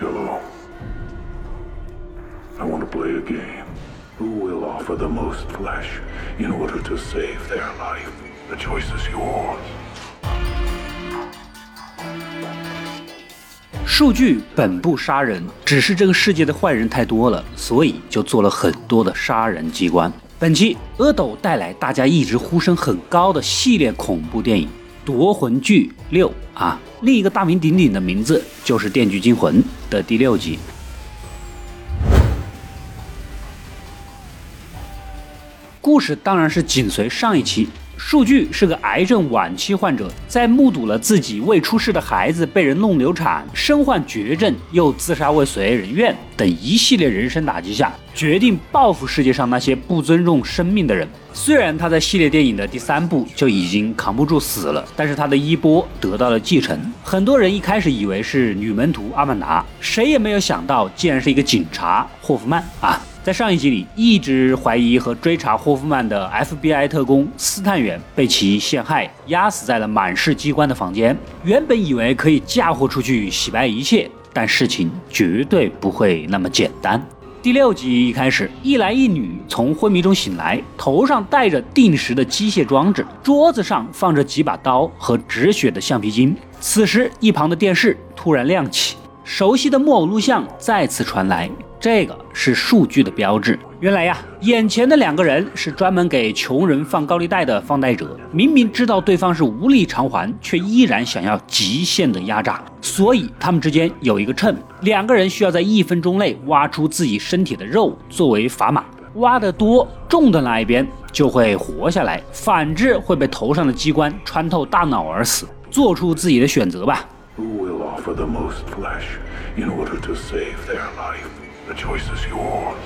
Hello. I want to play a game. Who will offer the most flesh in order to save their life? The choice is yours. 数据本不杀人，只是这个世界的坏人太多了，所以就做了很多的杀人机关。本期阿斗带来大家一直呼声很高的系列恐怖电影《夺魂剧六》啊，另一个大名鼎鼎的名字就是《电锯惊魂》的第六集。故事当然是紧随上一期。数据是个癌症晚期患者，在目睹了自己未出世的孩子被人弄流产、身患绝症，又自杀未遂人愿等一系列人生打击下，决定报复世界上那些不尊重生命的人。虽然他在系列电影的第三部就已经扛不住死了，但是他的衣钵得到了继承。很多人一开始以为是女门徒阿曼达，谁也没有想到，竟然是一个警察霍夫曼啊！在上一集里，一直怀疑和追查霍夫曼的 FBI 特工斯探员被其陷害，压死在了满是机关的房间。原本以为可以嫁祸出去，洗白一切，但事情绝对不会那么简单。第六集一开始，一男一女从昏迷中醒来，头上戴着定时的机械装置，桌子上放着几把刀和止血的橡皮筋。此时，一旁的电视突然亮起，熟悉的木偶录像再次传来。这个是数据的标志。原来呀，眼前的两个人是专门给穷人放高利贷的放贷者。明明知道对方是无力偿还，却依然想要极限的压榨。所以他们之间有一个秤，两个人需要在一分钟内挖出自己身体的肉作为砝码，挖得多重的那一边就会活下来，反之会被头上的机关穿透大脑而死。做出自己的选择吧。Who will offer the most flesh in order to save their life? The choice is yours.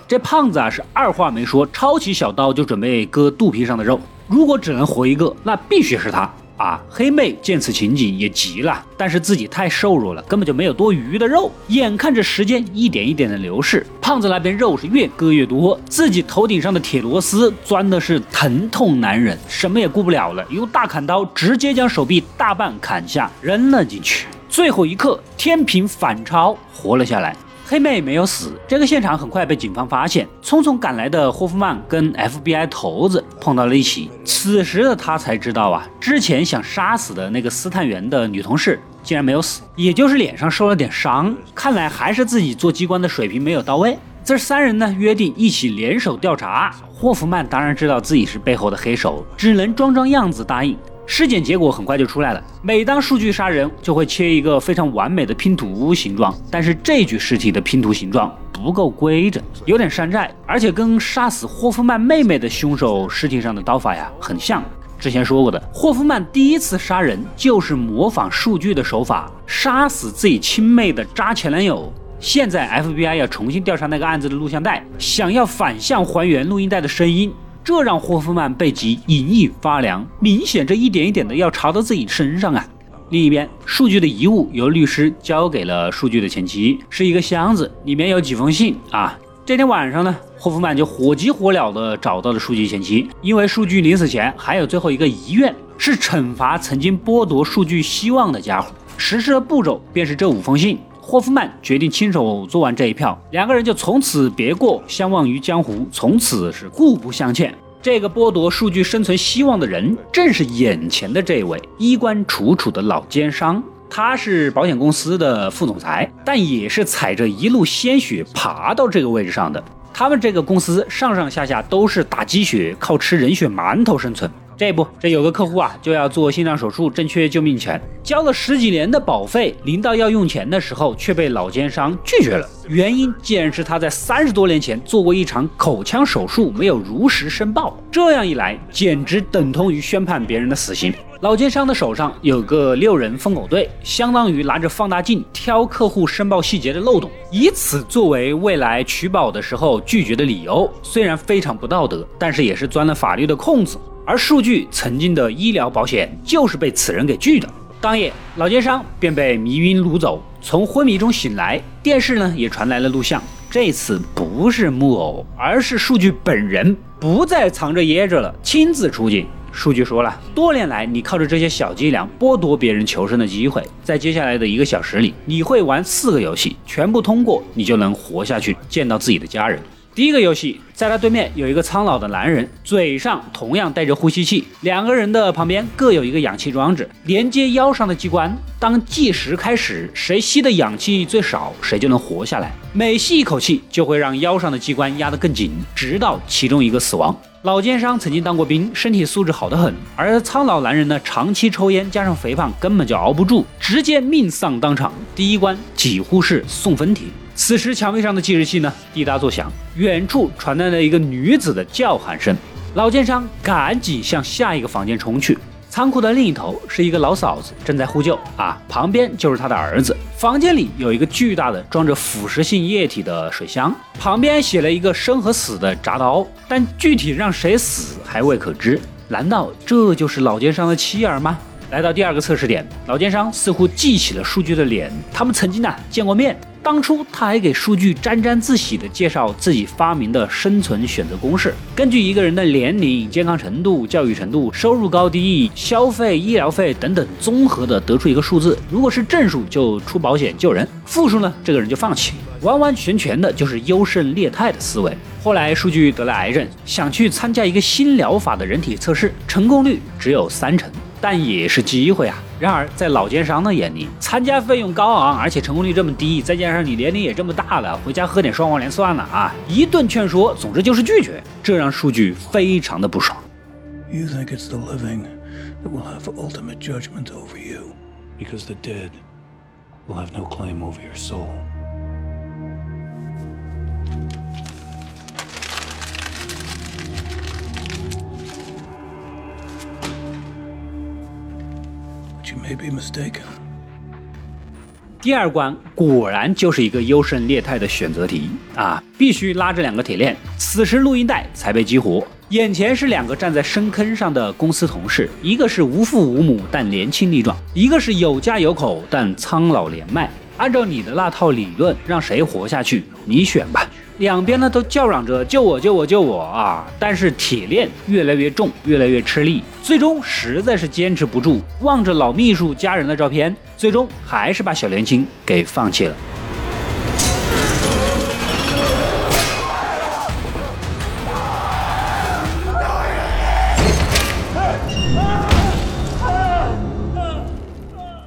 这胖子啊是二话没说，抄起小刀就准备割肚皮上的肉。如果只能活一个，那必须是他啊！黑妹见此情景也急了，但是自己太瘦弱了，根本就没有多余的肉。眼看着时间一点一点的流逝，胖子那边肉是越割越多，自己头顶上的铁螺丝钻的是疼痛难忍，什么也顾不了了，用大砍刀直接将手臂大半砍下，扔了进去。最后一刻，天平反超，活了下来。黑妹没有死，这个现场很快被警方发现。匆匆赶来的霍夫曼跟 FBI 头子碰到了一起。此时的他才知道啊，之前想杀死的那个斯探员的女同事竟然没有死，也就是脸上受了点伤。看来还是自己做机关的水平没有到位。这三人呢约定一起联手调查。霍夫曼当然知道自己是背后的黑手，只能装装样子答应。尸检结果很快就出来了。每当数据杀人，就会切一个非常完美的拼图形状，但是这具尸体的拼图形状不够规整，有点山寨，而且跟杀死霍夫曼妹妹的凶手尸体上的刀法呀很像。之前说过的，霍夫曼第一次杀人就是模仿数据的手法，杀死自己亲妹的渣前男友。现在 FBI 要重新调查那个案子的录像带，想要反向还原录音带的声音。这让霍夫曼背脊隐隐发凉，明显这一点一点的要查到自己身上啊！另一边，数据的遗物由律师交给了数据的前妻，是一个箱子，里面有几封信啊。这天晚上呢，霍夫曼就火急火燎的找到了数据前妻，因为数据临死前还有最后一个遗愿，是惩罚曾经剥夺数据希望的家伙。实施的步骤便是这五封信。霍夫曼决定亲手做完这一票，两个人就从此别过，相忘于江湖，从此是互不相欠。这个剥夺数据生存希望的人，正是眼前的这位衣冠楚楚的老奸商。他是保险公司的副总裁，但也是踩着一路鲜血爬到这个位置上的。他们这个公司上上下下都是打鸡血，靠吃人血馒头生存。这不，这有个客户啊，就要做心脏手术，正缺救命钱，交了十几年的保费，临到要用钱的时候，却被老奸商拒绝了。原因竟然是他在三十多年前做过一场口腔手术，没有如实申报。这样一来，简直等同于宣判别人的死刑。老奸商的手上有个六人疯狗队，相当于拿着放大镜挑客户申报细节的漏洞，以此作为未来取保的时候拒绝的理由。虽然非常不道德，但是也是钻了法律的空子。而数据曾经的医疗保险就是被此人给拒的。当夜，老奸商便被迷晕掳走，从昏迷中醒来。电视呢也传来了录像，这次不是木偶，而是数据本人，不再藏着掖着了，亲自出镜。数据说了，多年来你靠着这些小伎俩剥夺别人求生的机会，在接下来的一个小时里，你会玩四个游戏，全部通过，你就能活下去，见到自己的家人。第一个游戏，在他对面有一个苍老的男人，嘴上同样带着呼吸器，两个人的旁边各有一个氧气装置，连接腰上的机关。当计时开始，谁吸的氧气最少，谁就能活下来。每吸一口气，就会让腰上的机关压得更紧，直到其中一个死亡。老奸商曾经当过兵，身体素质好得很，而苍老男人呢，长期抽烟加上肥胖，根本就熬不住，直接命丧当场。第一关几乎是送分题。此时，墙壁上的计时器呢，滴答作响，远处传来了一个女子的叫喊声。老奸商赶紧向下一个房间冲去。仓库的另一头是一个老嫂子正在呼救啊，旁边就是他的儿子。房间里有一个巨大的装着腐蚀性液体的水箱，旁边写了一个生和死的铡刀，但具体让谁死还未可知。难道这就是老奸商的妻儿吗？来到第二个测试点，老奸商似乎记起了数据的脸，他们曾经呢见过面。当初他还给数据沾沾自喜地介绍自己发明的生存选择公式，根据一个人的年龄、健康程度、教育程度、收入高低、消费、医疗费等等，综合的得出一个数字。如果是正数就出保险救人，负数呢，这个人就放弃。完完全全的就是优胜劣汰的思维。后来数据得了癌症，想去参加一个新疗法的人体测试，成功率只有三成。但也是机会啊！然而，在老奸商的眼里，参加费用高昂，而且成功率这么低，再加上你年龄也这么大了，回家喝点双黄连算了啊！一顿劝说，总之就是拒绝，这让数据非常的不爽。You think it's the living that will have ultimate judgment over you, because the dead will have no claim over your soul. Be mistaken。第二关果然就是一个优胜劣汰的选择题啊！必须拉着两个铁链。此时录音带才被激活，眼前是两个站在深坑上的公司同事，一个是无父无母但年轻力壮，一个是有家有口但苍老年迈。按照你的那套理论，让谁活下去？你选吧。两边呢都叫嚷着救我救我救我啊！但是铁链越来越重，越来越吃力，最终实在是坚持不住。望着老秘书家人的照片，最终还是把小年轻给放弃了。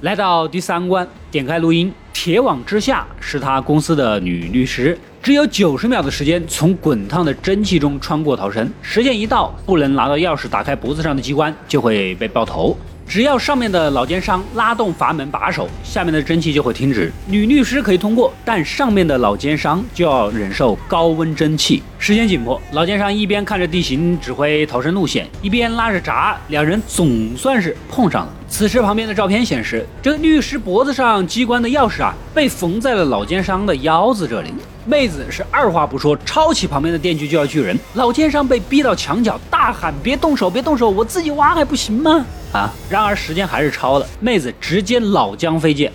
来到第三关，点开录音，铁网之下是他公司的女律师。只有九十秒的时间，从滚烫的蒸汽中穿过逃生。时间一到，不能拿到钥匙打开脖子上的机关，就会被爆头。只要上面的老奸商拉动阀门把手，下面的蒸汽就会停止。女律师可以通过，但上面的老奸商就要忍受高温蒸汽。时间紧迫，老奸商一边看着地形指挥逃生路线，一边拉着闸，两人总算是碰上了。此时旁边的照片显示，这个律师脖子上机关的钥匙啊，被缝在了老奸商的腰子这里。妹子是二话不说，抄起旁边的电锯就要锯人。老奸商被逼到墙角，大喊：“别动手，别动手，我自己挖还不行吗？”啊！然而时间还是超了，妹子直接老将飞剑。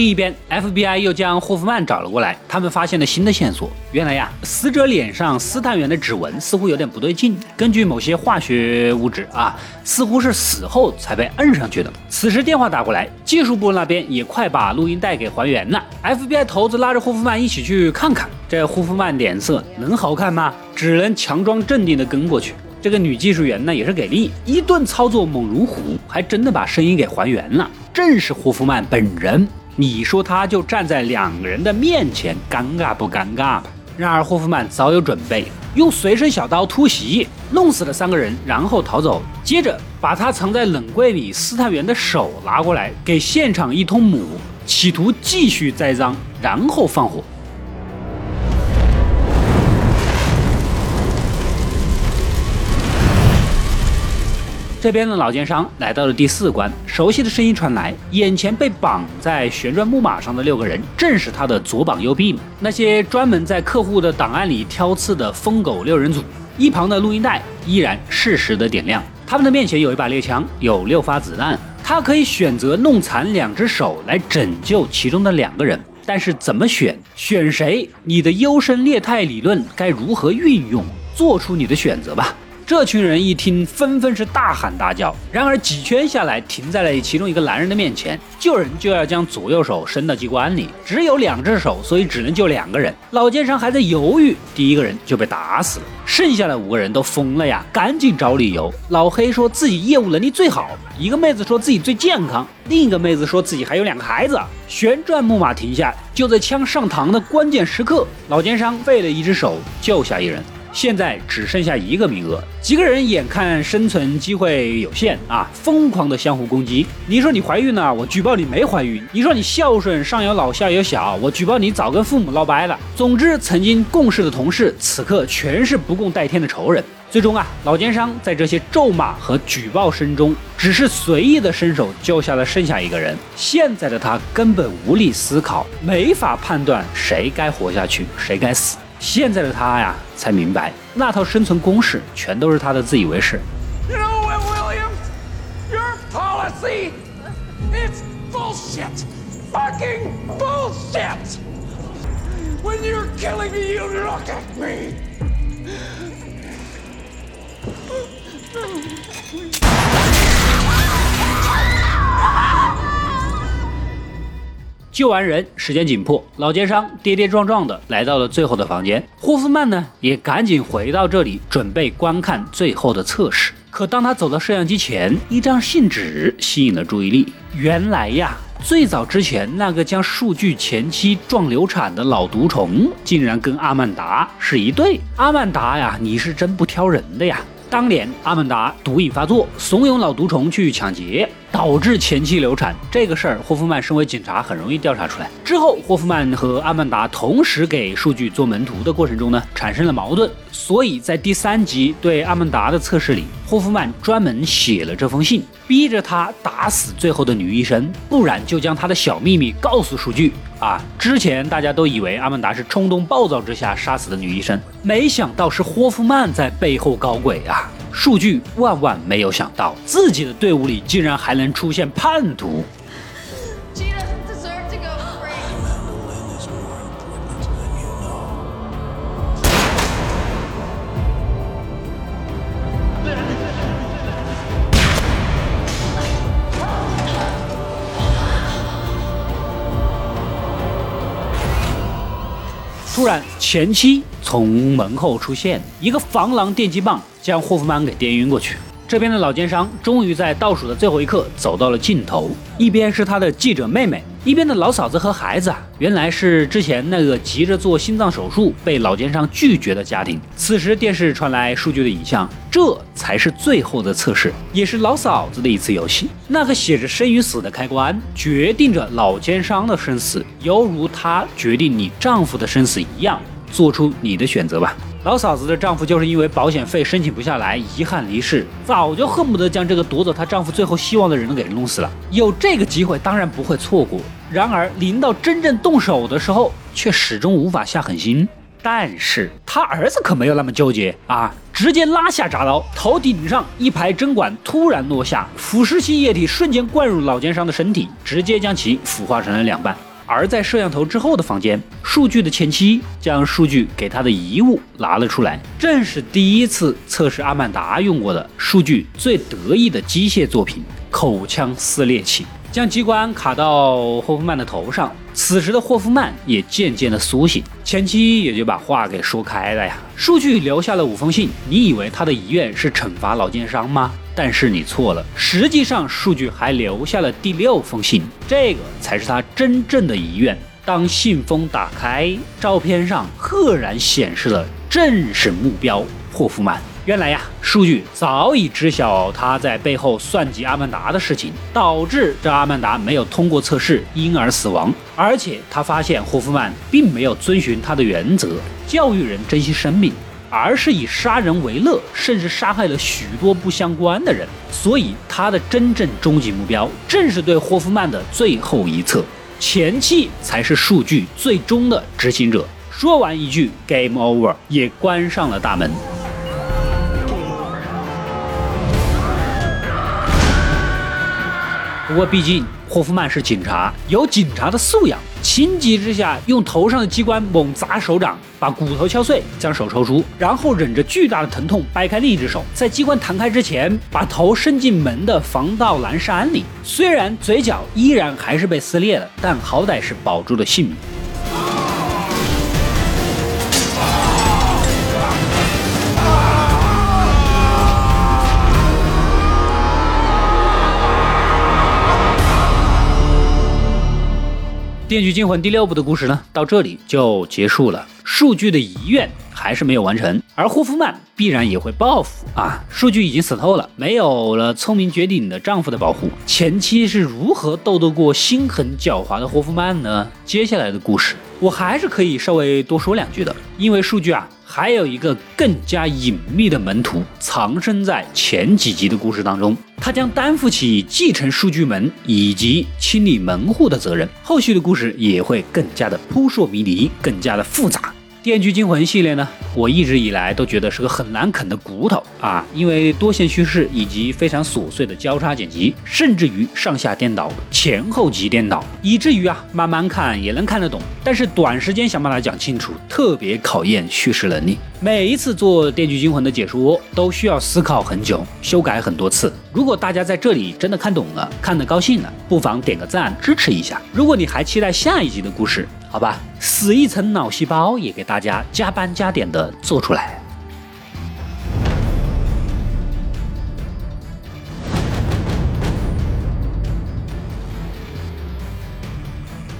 另一边，FBI 又将霍夫曼找了过来。他们发现了新的线索。原来呀，死者脸上斯坦源的指纹似乎有点不对劲。根据某些化学物质啊，似乎是死后才被摁上去的。此时电话打过来，技术部那边也快把录音带给还原了。FBI 头子拉着霍夫曼一起去看看。这霍夫曼脸色能好看吗？只能强装镇定的跟过去。这个女技术员呢也是给力，一顿操作猛如虎，还真的把声音给还原了，正是霍夫曼本人。你说他就站在两个人的面前，尴尬不尴尬吧？然而霍夫曼早有准备，用随身小刀突袭，弄死了三个人，然后逃走。接着把他藏在冷柜里斯坦员的手拿过来，给现场一通抹，企图继续栽赃，然后放火。这边的老奸商来到了第四关，熟悉的声音传来，眼前被绑在旋转木马上的六个人，正是他的左膀右臂嘛？那些专门在客户的档案里挑刺的疯狗六人组。一旁的录音带依然适时的点亮。他们的面前有一把猎枪，有六发子弹，他可以选择弄残两只手来拯救其中的两个人。但是怎么选，选谁？你的优胜劣汰理论该如何运用？做出你的选择吧。这群人一听，纷纷是大喊大叫。然而几圈下来，停在了其中一个男人的面前。救人就要将左右手伸到机关里，只有两只手，所以只能救两个人。老奸商还在犹豫，第一个人就被打死了。剩下的五个人都疯了呀，赶紧找理由。老黑说自己业务能力最好，一个妹子说自己最健康，另一个妹子说自己还有两个孩子。旋转木马停下，就在枪上膛的关键时刻，老奸商废了一只手，救下一人。现在只剩下一个名额，几个人眼看生存机会有限啊，疯狂的相互攻击。你说你怀孕了，我举报你没怀孕；你说你孝顺，上有老下有小，我举报你早跟父母闹掰了。总之，曾经共事的同事，此刻全是不共戴天的仇人。最终啊，老奸商在这些咒骂和举报声中，只是随意的伸手救下了剩下一个人。现在的他根本无力思考，没法判断谁该活下去，谁该死。现在的他呀，才明白那套生存公式全都是他的自以为是。You know what, William? Your policy, it's bullshit. Fucking bullshit. When you're killing me, you look at me. 救完人，时间紧迫，老奸商跌跌撞撞的来到了最后的房间。霍夫曼呢，也赶紧回到这里，准备观看最后的测试。可当他走到摄像机前，一张信纸吸引了注意力。原来呀，最早之前那个将数据前妻撞流产的老毒虫，竟然跟阿曼达是一对。阿曼达呀，你是真不挑人的呀！当年阿曼达毒瘾发作，怂恿老毒虫去抢劫。导致前妻流产这个事儿，霍夫曼身为警察很容易调查出来。之后，霍夫曼和阿曼达同时给数据做门徒的过程中呢，产生了矛盾。所以在第三集对阿曼达的测试里，霍夫曼专门写了这封信，逼着他打死最后的女医生，不然就将他的小秘密告诉数据。啊，之前大家都以为阿曼达是冲动暴躁之下杀死的女医生，没想到是霍夫曼在背后搞鬼啊！数据万万没有想到，自己的队伍里竟然还能出现叛徒。突然，前妻从门后出现，一个防狼电击棒将霍夫曼给电晕过去。这边的老奸商终于在倒数的最后一刻走到了尽头，一边是他的记者妹妹，一边的老嫂子和孩子啊，原来是之前那个急着做心脏手术被老奸商拒绝的家庭。此时电视传来数据的影像，这才是最后的测试，也是老嫂子的一次游戏。那个写着生与死的开关，决定着老奸商的生死，犹如他决定你丈夫的生死一样，做出你的选择吧。老嫂子的丈夫就是因为保险费申请不下来，遗憾离世。早就恨不得将这个夺走她丈夫最后希望的人给弄死了。有这个机会，当然不会错过。然而临到真正动手的时候，却始终无法下狠心。但是他儿子可没有那么纠结啊，直接拉下铡刀，头顶上一排针管突然落下，腐蚀性液体瞬间灌入老奸商的身体，直接将其腐化成了两半。而在摄像头之后的房间，数据的前妻将数据给他的遗物拿了出来，正是第一次测试阿曼达用过的数据最得意的机械作品——口腔撕裂器，将机关卡到霍夫曼的头上。此时的霍夫曼也渐渐的苏醒，前妻也就把话给说开了呀。数据留下了五封信，你以为他的遗愿是惩罚老奸商吗？但是你错了，实际上数据还留下了第六封信，这个才是他真正的遗愿。当信封打开，照片上赫然显示了正是目标霍夫曼。原来呀，数据早已知晓他在背后算计阿曼达的事情，导致这阿曼达没有通过测试，因而死亡。而且他发现霍夫曼并没有遵循他的原则，教育人珍惜生命。而是以杀人为乐甚至杀害了许多不相关的人。所以他的真正终极目标正是对霍夫曼的最后一策前期才是数据最终的执行者。说完一句 game over 也关上了大门。不过毕竟霍夫曼是警察有警察的素养情急之下用头上的机关猛砸手掌，把骨头敲碎，将手抽出，然后忍着巨大的疼痛掰开另一只手，在机关弹开之前，把头伸进门的防盗栏栅里。虽然嘴角依然还是被撕裂了，但好歹是保住了性命。《电锯惊魂》第六部的故事呢，到这里就结束了。数据的遗愿还是没有完成，而霍夫曼必然也会报复啊！数据已经死透了，没有了聪明绝顶的丈夫的保护，前妻是如何斗得过心狠狡猾的霍夫曼呢？接下来的故事，我还是可以稍微多说两句的，因为数据啊。还有一个更加隐秘的门徒藏身在前几集的故事当中，他将担负起继承数据门以及清理门户的责任。后续的故事也会更加的扑朔迷离，更加的复杂。《电锯惊魂》系列呢，我一直以来都觉得是个很难啃的骨头啊，因为多线叙事以及非常琐碎的交叉剪辑，甚至于上下颠倒、前后级颠倒，以至于啊，慢慢看也能看得懂，但是短时间想把它讲清楚，特别考验叙事能力。每一次做《电锯惊魂》的解说，都需要思考很久，修改很多次。如果大家在这里真的看懂了，看得高兴了，不妨点个赞支持一下。如果你还期待下一集的故事，好吧，死一层脑细胞也给大家加班加点的做出来。